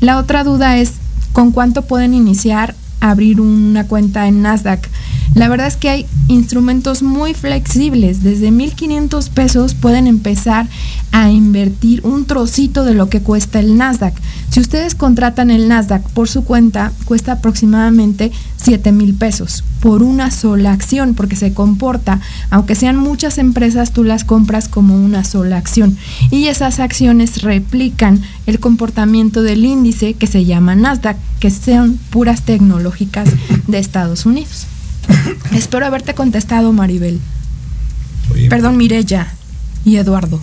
La otra duda es con cuánto pueden iniciar abrir una cuenta en Nasdaq. La verdad es que hay instrumentos muy flexibles. Desde 1.500 pesos pueden empezar a invertir un trocito de lo que cuesta el Nasdaq. Si ustedes contratan el Nasdaq por su cuenta, cuesta aproximadamente 7 mil pesos por una sola acción, porque se comporta, aunque sean muchas empresas, tú las compras como una sola acción. Y esas acciones replican el comportamiento del índice que se llama Nasdaq, que sean puras tecnológicas de Estados Unidos. Espero haberte contestado, Maribel. Perdón, Mirella y Eduardo.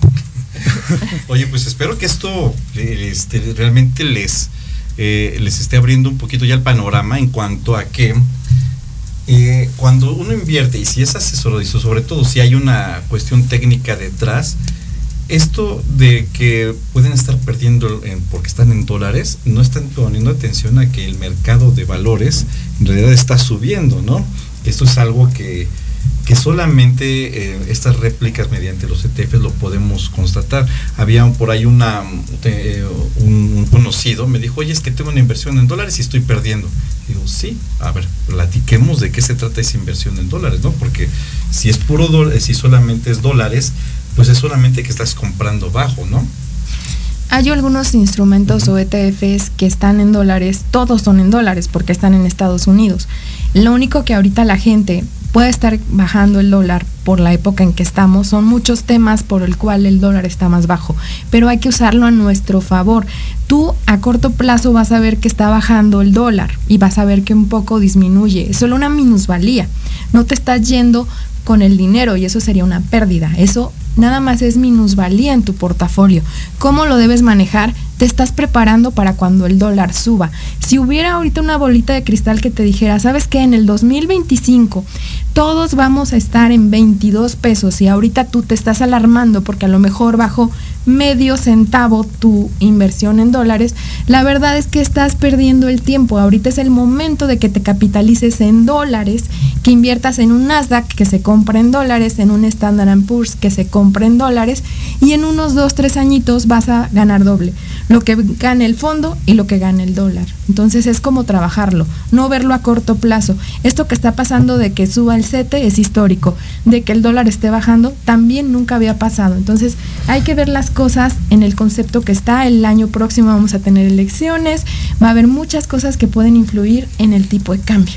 Oye, pues espero que esto este, realmente les, eh, les esté abriendo un poquito ya el panorama en cuanto a que eh, cuando uno invierte y si es asesorado y sobre todo si hay una cuestión técnica detrás, esto de que pueden estar perdiendo porque están en dólares, no están poniendo atención a que el mercado de valores en realidad está subiendo, ¿no? Esto es algo que, que solamente eh, estas réplicas mediante los ETFs lo podemos constatar. Había por ahí una, eh, un, conocido, me dijo, oye, es que tengo una inversión en dólares y estoy perdiendo. Digo, sí, a ver, platiquemos de qué se trata esa inversión en dólares, ¿no? Porque si es puro dólar, si solamente es dólares, pues es solamente que estás comprando bajo, ¿no? Hay algunos instrumentos o ETFs que están en dólares, todos son en dólares porque están en Estados Unidos. Lo único que ahorita la gente puede estar bajando el dólar por la época en que estamos, son muchos temas por el cual el dólar está más bajo, pero hay que usarlo a nuestro favor. Tú a corto plazo vas a ver que está bajando el dólar y vas a ver que un poco disminuye, es solo una minusvalía. No te estás yendo con el dinero y eso sería una pérdida. Eso nada más es minusvalía en tu portafolio. ¿Cómo lo debes manejar? Te estás preparando para cuando el dólar suba. Si hubiera ahorita una bolita de cristal que te dijera, ¿sabes qué? En el 2025 todos vamos a estar en 22 pesos y ahorita tú te estás alarmando porque a lo mejor bajó medio centavo tu inversión en dólares, la verdad es que estás perdiendo el tiempo. Ahorita es el momento de que te capitalices en dólares, que inviertas en un Nasdaq que se compra en dólares, en un Standard Poor's que se compra en dólares y en unos dos, tres añitos vas a ganar doble. Lo que gane el fondo y lo que gane el dólar. Entonces es como trabajarlo, no verlo a corto plazo. Esto que está pasando de que suba el CETE es histórico, de que el dólar esté bajando también nunca había pasado. Entonces hay que ver las cosas en el concepto que está. El año próximo vamos a tener elecciones, va a haber muchas cosas que pueden influir en el tipo de cambio.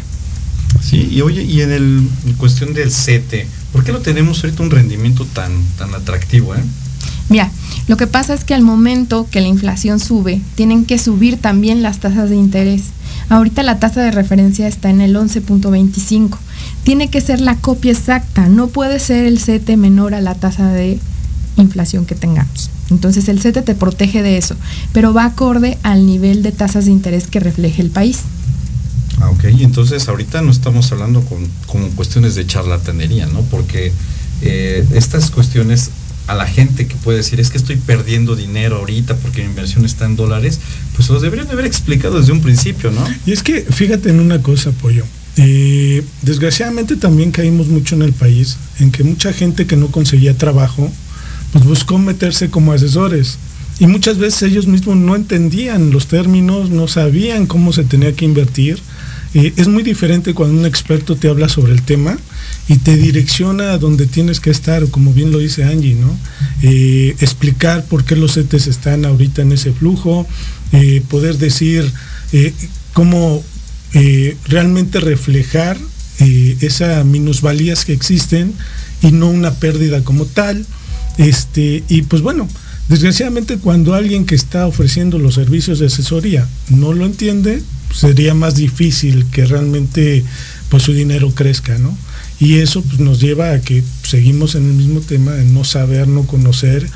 Sí, y oye, y en, el, cuestión del CETE, ¿por qué lo tenemos ahorita un rendimiento tan, tan atractivo? Eh? Mira, lo que pasa es que al momento que la inflación sube, tienen que subir también las tasas de interés. Ahorita la tasa de referencia está en el 11.25. Tiene que ser la copia exacta, no puede ser el CETE menor a la tasa de inflación que tengamos. Entonces el CETE te protege de eso, pero va acorde al nivel de tasas de interés que refleje el país. Ah, ok, entonces ahorita no estamos hablando con, cuestiones de charlatanería, ¿no? Porque eh, estas cuestiones a la gente que puede decir es que estoy perdiendo dinero ahorita porque mi inversión está en dólares, pues los deberían de haber explicado desde un principio, ¿no? Y es que fíjate en una cosa, Pollo. Eh, desgraciadamente también caímos mucho en el país en que mucha gente que no conseguía trabajo pues buscó meterse como asesores. Y muchas veces ellos mismos no entendían los términos, no sabían cómo se tenía que invertir. Eh, es muy diferente cuando un experto te habla sobre el tema y te direcciona a donde tienes que estar, como bien lo dice Angie, ¿no? Eh, explicar por qué los CETES están ahorita en ese flujo, eh, poder decir cómo realmente reflejar esas minusvalías que existen y no una pérdida como tal. Este, y pues bueno, desgraciadamente cuando alguien que está ofreciendo los servicios de asesoría no lo entiende, sería más difícil que realmente pues su dinero crezca, ¿no? Y eso pues, nos lleva a que seguimos en el mismo tema de no saber, no conocer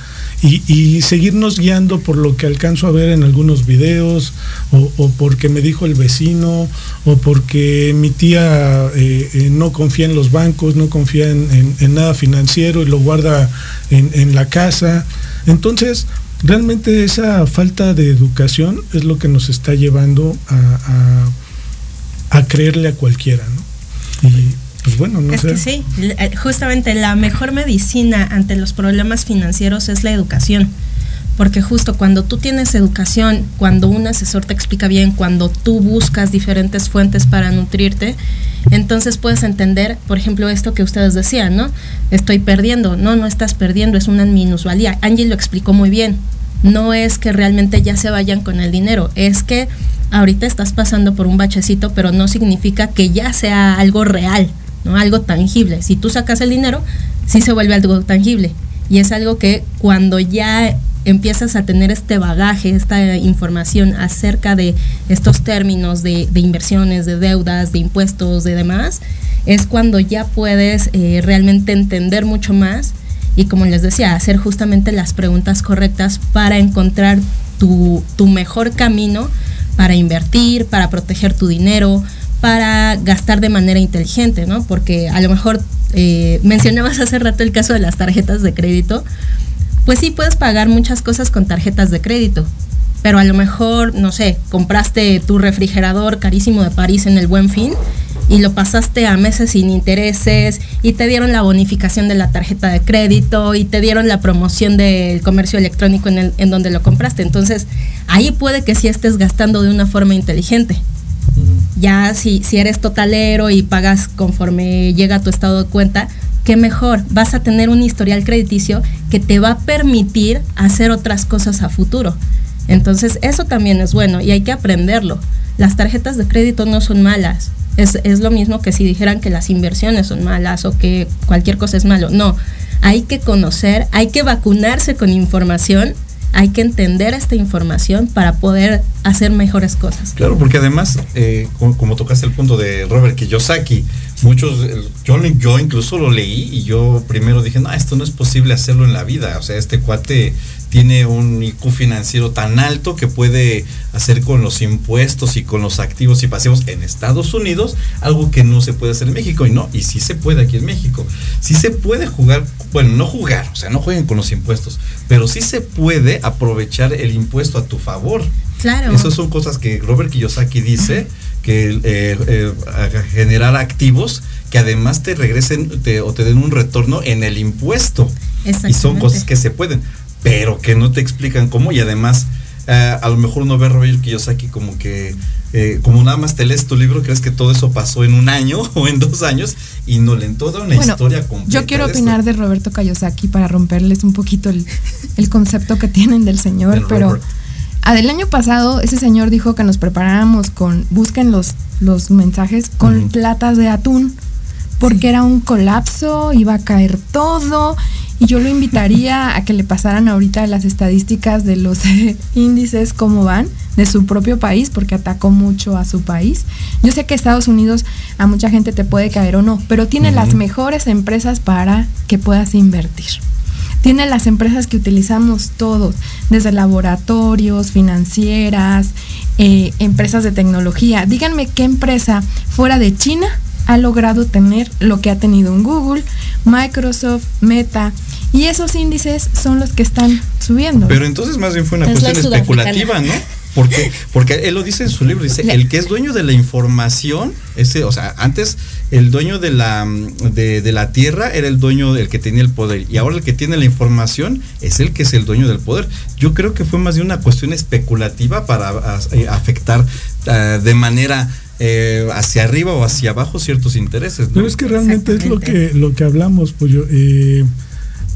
y, seguirnos guiando por lo que alcanzo a ver en algunos videos o, porque me dijo el vecino o porque mi tía eh, eh, no confía en los bancos, no confía en, nada financiero y lo guarda en, la casa. Entonces, realmente esa falta de educación es lo que nos está llevando a, creerle a cualquiera, ¿no? Pues bueno, no es que sí, eh, justamente la mejor medicina ante los problemas financieros es la educación. Porque justo cuando tú tienes educación, cuando un asesor te explica bien, cuando tú buscas diferentes fuentes para nutrirte, entonces puedes entender, por ejemplo, esto que ustedes decían, ¿no? Estoy perdiendo. No, no estás perdiendo, es una minusvalía. Angie lo explicó muy bien. No es que realmente ya se vayan con el dinero, es que ahorita estás pasando por un bachecito, pero no significa que ya sea algo real. ¿No? Algo tangible. Si tú sacas el dinero, sí se vuelve algo tangible. Y es algo que cuando ya empiezas a tener este bagaje, esta información acerca de estos términos de, inversiones, de deudas, de impuestos, de demás, es cuando ya puedes eh, realmente entender mucho más y como les decía, hacer justamente las preguntas correctas para encontrar tu, tu mejor camino para invertir, para proteger tu dinero, para gastar de manera inteligente, ¿no? Porque a lo mejor eh, mencionabas hace rato el caso de las tarjetas de crédito, pues sí puedes pagar muchas cosas con tarjetas de crédito, pero a lo mejor, no sé, compraste tu refrigerador carísimo de París en el buen fin y lo pasaste a meses sin intereses y te dieron la bonificación de la tarjeta de crédito y te dieron la promoción del comercio electrónico en, el, en donde lo compraste. Entonces, ahí puede que sí estés gastando de una forma inteligente. Ya si, si eres totalero y pagas conforme llega a tu estado de cuenta, qué mejor, vas a tener un historial crediticio que te va a permitir hacer otras cosas a futuro. Entonces, eso también es bueno y hay que aprenderlo. Las tarjetas de crédito no son malas. Es, es, lo mismo que si dijeran que las inversiones son malas o que cualquier cosa es malo. No, hay que conocer, hay que vacunarse con información hay que entender esta información para poder hacer mejores cosas. Claro, porque además, eh, como, como, tocaste el punto de Robert Kiyosaki, muchos, yo, yo incluso lo leí y yo primero dije, no, esto no es posible hacerlo en la vida. O sea, este cuate tiene un IQ financiero tan alto que puede hacer con los impuestos y con los activos y pasivos en Estados Unidos algo que no se puede hacer en México y no, y sí se puede aquí en México. Sí se puede jugar, bueno, no jugar, o sea, no jueguen con los impuestos, pero sí se puede aprovechar el impuesto a tu favor. Claro. Esas son cosas que Robert Kiyosaki dice, que eh, eh, generar activos que además te regresen te, o te den un retorno en el impuesto. Y son cosas que se pueden pero que no te explican cómo y además eh, a lo mejor uno ve Robert Kiyosaki como que eh, como nada más te lees tu libro crees que todo eso pasó en un año o en dos años y no leen toda una bueno, historia completa. Yo quiero opinar de, de, Roberto Kiyosaki para romperles un poquito el, el concepto que tienen del señor, el pero del año pasado ese señor dijo que nos preparáramos con busquen los los mensajes con uh -huh. latas de atún porque era un colapso, iba a caer todo y yo lo invitaría a que le pasaran ahorita las estadísticas de los índices, cómo van, de su propio país, porque atacó mucho a su país. Yo sé que Estados Unidos a mucha gente te puede caer o no, pero tiene uh -huh. las mejores empresas para que puedas invertir. Tiene las empresas que utilizamos todos, desde laboratorios, financieras, eh, empresas de tecnología. Díganme qué empresa fuera de China ha logrado tener lo que ha tenido en Google, Microsoft, Meta. Y esos índices son los que están subiendo. Pero entonces más bien fue una es cuestión especulativa, ¿no? Porque, porque él lo dice en su libro, dice, el que es dueño de la información, ese, o sea, antes el dueño de la, de, de, la tierra era el dueño, el que tenía el poder, y ahora el que tiene la información es el que es el dueño del poder. Yo creo que fue más de una cuestión especulativa para a, a afectar uh, de manera eh, hacia arriba o hacia abajo ciertos intereses. ¿no? Pero es que realmente es lo que, lo que hablamos. Eh,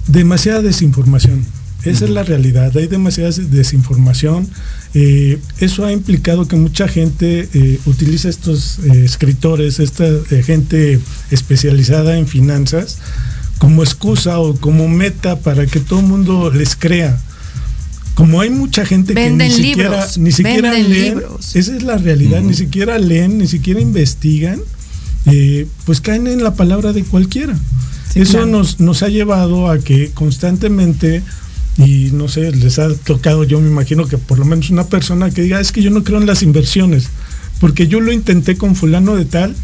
demasiada desinformación. Esa uh -huh. es la realidad. Hay demasiada desinformación. Eh, eso ha implicado que mucha gente eh, utiliza estos eh, escritores, esta gente especializada en finanzas, como excusa o como meta para que todo el mundo les crea como hay mucha gente Venden que ni siquiera, ni siquiera leen, libros. esa es la realidad, uh -huh. ni siquiera leen, ni siquiera investigan, eh, pues caen en la palabra de cualquiera. Sí, Eso claro. nos, nos ha llevado a que constantemente, y no sé, les ha tocado, yo me imagino que por lo menos una persona que diga, es que yo no creo en las inversiones, porque yo lo intenté con fulano de tal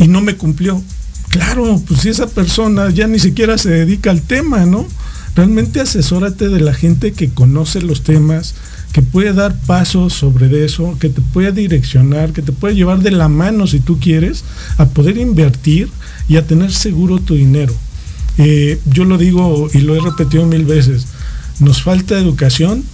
y no me cumplió. Claro, pues si esa persona ya ni siquiera se dedica al tema, ¿no? Realmente asesórate de la gente que conoce los temas, que puede dar pasos sobre eso, que te puede direccionar, que te puede llevar de la mano si tú quieres a poder invertir y a tener seguro tu dinero. Eh, yo lo digo y lo he repetido mil veces, nos falta educación,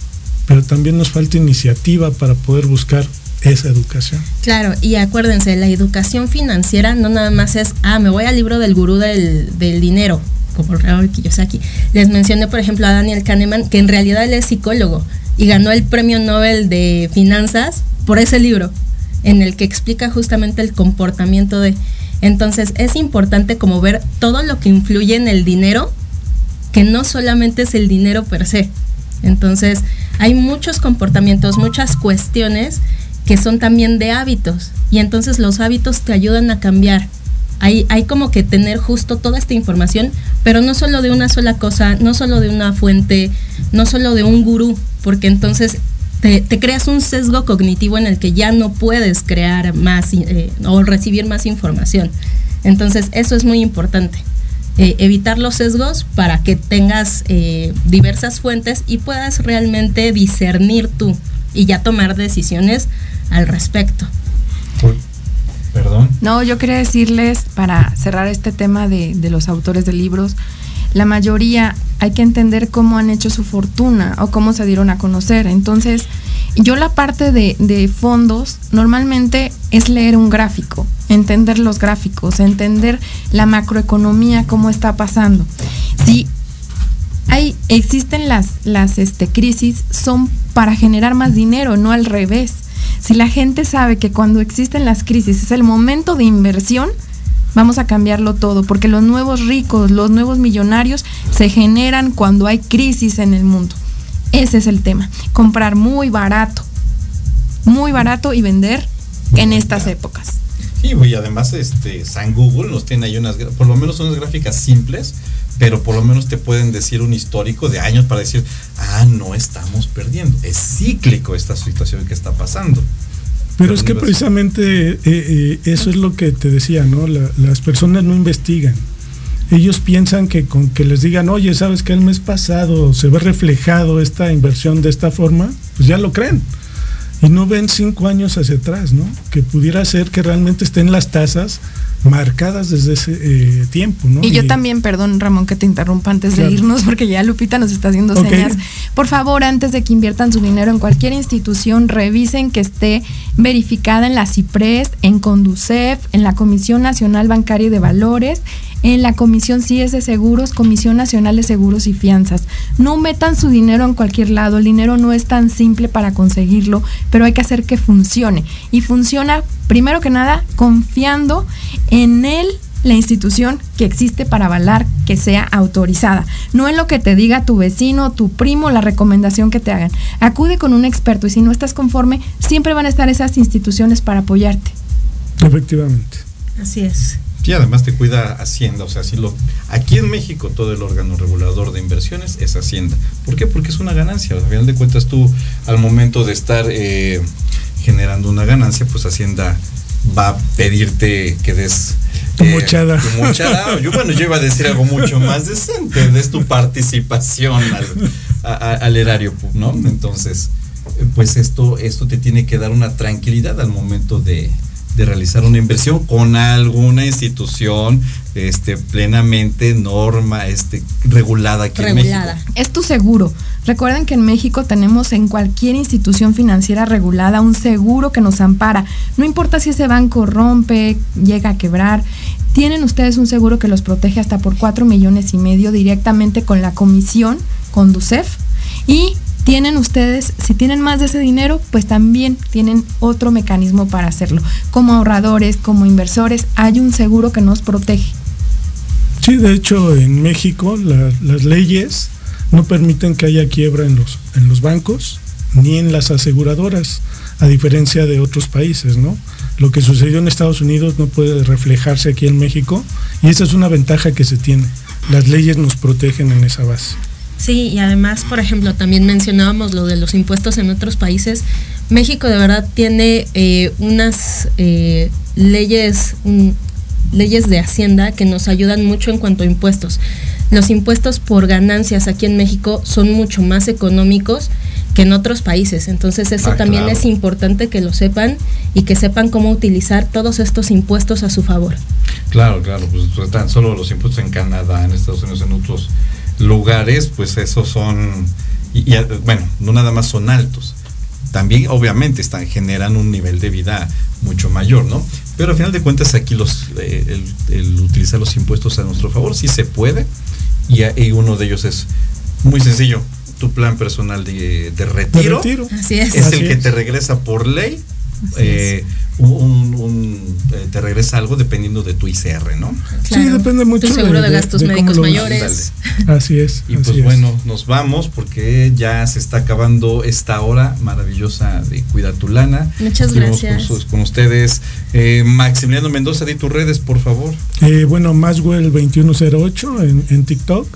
pero también nos falta iniciativa para poder buscar esa educación. Claro, y acuérdense, la educación financiera no nada más es, ah, me voy al libro del gurú del, del dinero, como Robert Kiyosaki. Les mencioné, por ejemplo, a Daniel Kahneman, que en realidad él es psicólogo y ganó el premio Nobel de Finanzas por ese libro, en el que explica justamente el comportamiento de... Entonces, es importante como ver todo lo que influye en el dinero, que no solamente es el dinero per se. Entonces, hay muchos comportamientos, muchas cuestiones que son también de hábitos. Y entonces los hábitos te ayudan a cambiar hay, hay como que tener justo toda esta información, pero no solo de una sola cosa, no solo de una fuente, no solo de un gurú, porque entonces te, creas un sesgo cognitivo en el que ya no puedes crear más eh, o recibir más información. Entonces, eso es muy importante. Eh, evitar los sesgos para que tengas eh, diversas fuentes y puedas realmente discernir tú y ya tomar decisiones al respecto. Perdón. No, yo quería decirles, para cerrar este tema de, de los autores de libros, la mayoría hay que entender cómo han hecho su fortuna o cómo se dieron a conocer. Entonces, yo la parte de, de, fondos normalmente es leer un gráfico, entender los gráficos, entender la macroeconomía, cómo está pasando. Si hay, existen las, las este, crisis, son para generar más dinero, no al revés. Si la gente sabe que cuando existen las crisis es el momento de inversión, vamos a cambiarlo todo, porque los nuevos ricos, los nuevos millonarios se generan cuando hay crisis en el mundo. Ese es el tema, comprar muy barato, muy barato y vender en estas épocas. Sí, y además este San Google nos tiene ahí unas, por lo menos unas gráficas simples, pero por lo menos te pueden decir un histórico de años para decir, ah, no estamos perdiendo, es cíclico esta situación que está pasando. Pero es que precisamente eh, eh, eso es lo que te decía, ¿no? las personas no investigan. Ellos piensan que con que les digan, oye, sabes que el mes pasado se ve reflejado esta inversión de esta forma, pues ya lo creen. Y no ven cinco años hacia atrás, ¿no? Que pudiera ser que realmente estén las tasas marcadas desde ese eh, tiempo, ¿no? Y yo también, perdón Ramón que te interrumpa antes de irnos, porque ya Lupita nos está haciendo señas. Por favor, antes de que inviertan su dinero en cualquier institución, revisen que esté verificada en la CIPRES, en Conducef, en la Comisión Nacional Bancaria de Valores, en la Comisión CIES de Seguros, Comisión Nacional de Seguros y Fianzas. No metan su dinero en cualquier lado, el dinero no es tan simple para conseguirlo, pero hay que hacer que funcione. Y funciona, primero que nada, confiando en él la institución que existe para avalar que sea autorizada, no en lo que te diga tu vecino, tu primo, la recomendación que te hagan. Acude con un experto y si no estás conforme, siempre van a estar esas instituciones para apoyarte. Efectivamente. Así es. Y además te cuida Hacienda, o sea, si lo aquí en México todo el órgano regulador de inversiones es Hacienda. ¿Por qué? Porque es una ganancia. Al final de cuentas tú al momento de estar eh, generando una ganancia, pues Hacienda va a pedirte que des tu eh, mochada. Tu mochada. Yo bueno, yo iba a decir algo mucho más decente, des tu participación al, al erario, ¿no? Entonces, pues esto, esto te tiene que dar una tranquilidad al momento de, de realizar una inversión con alguna institución este, plenamente norma, este, regulada aquí en México. Es tu seguro. Recuerden que en México tenemos en cualquier institución financiera regulada un seguro que nos ampara. No importa si ese banco rompe, llega a quebrar, tienen ustedes un seguro que los protege hasta por 4 millones y medio directamente con la comisión, con DUCEF, y tienen ustedes, si tienen más de ese dinero, pues también tienen otro mecanismo para hacerlo. Como ahorradores, como inversores, hay un seguro que nos protege. Sí, de hecho en México las leyes no permiten que haya quiebra en los, en los bancos ni en las aseguradoras, a diferencia de otros países, ¿no? Lo que sucedió en Estados Unidos no puede reflejarse aquí en México y esa es una ventaja que se tiene. Las leyes nos protegen en esa base. Sí, y además, por ejemplo, también mencionábamos lo de los impuestos en otros países. México de verdad tiene eh, unas eh, leyes, leyes de Hacienda que nos ayudan mucho en cuanto a impuestos. Los impuestos por ganancias aquí en México son mucho más económicos que en otros países. Entonces eso ah, también es importante que lo sepan y que sepan cómo utilizar todos estos impuestos a su favor. Claro, claro, pues, pues tan solo los impuestos en Canadá, en Estados Unidos, en otros lugares, pues esos son, y, bueno, no nada más son altos, también obviamente están, generan un nivel de vida mucho mayor, ¿no? Pero al final de cuentas aquí los, eh, el, utilizar los impuestos a nuestro favor sí se puede y, uno de ellos es muy sencillo, tu plan personal de, retiro, Así es. es el que te regresa por ley. Eh, un, eh, te regresa algo dependiendo de tu ICR, ¿no? Sí, depende mucho. Tu seguro de, gastos médicos mayores. Así es. Y pues bueno, nos vamos porque ya se está acabando esta hora maravillosa de Cuida tu Lana. Muchas gracias. Con, ustedes. Eh, Maximiliano Mendoza, di tus redes, por favor. Eh, bueno, Maswell2108 en, en TikTok.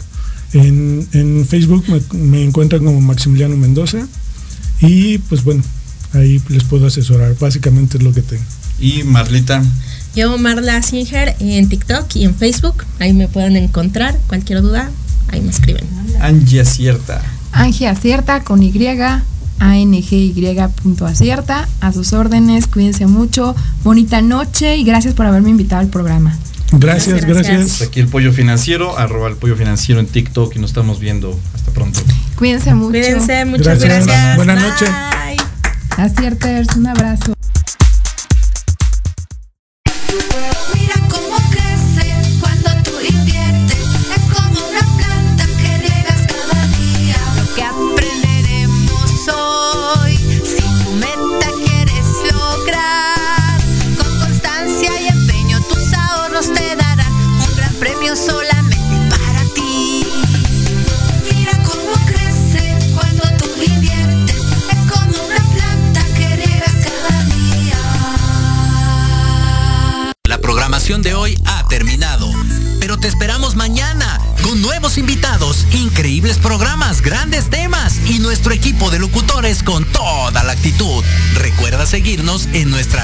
En, en Facebook me, me encuentran como Maximiliano Mendoza. Y pues bueno, ahí les puedo asesorar. Básicamente es lo que tengo. Y Marlita. Yo, Marla Singer, en TikTok y en Facebook. Ahí me pueden encontrar. Cualquier duda, ahí me escriben. Angie Acierta. Angie Acierta con Y. acierta a sus órdenes, cuídense mucho, bonita noche y gracias por haberme invitado al programa. Gracias, gracias. Aquí el pollo financiero, arroba el pollo financiero en TikTok y nos estamos viendo. Hasta pronto. Cuídense mucho. Cuídense, muchas gracias. Buenas noches. Acierters, un abrazo.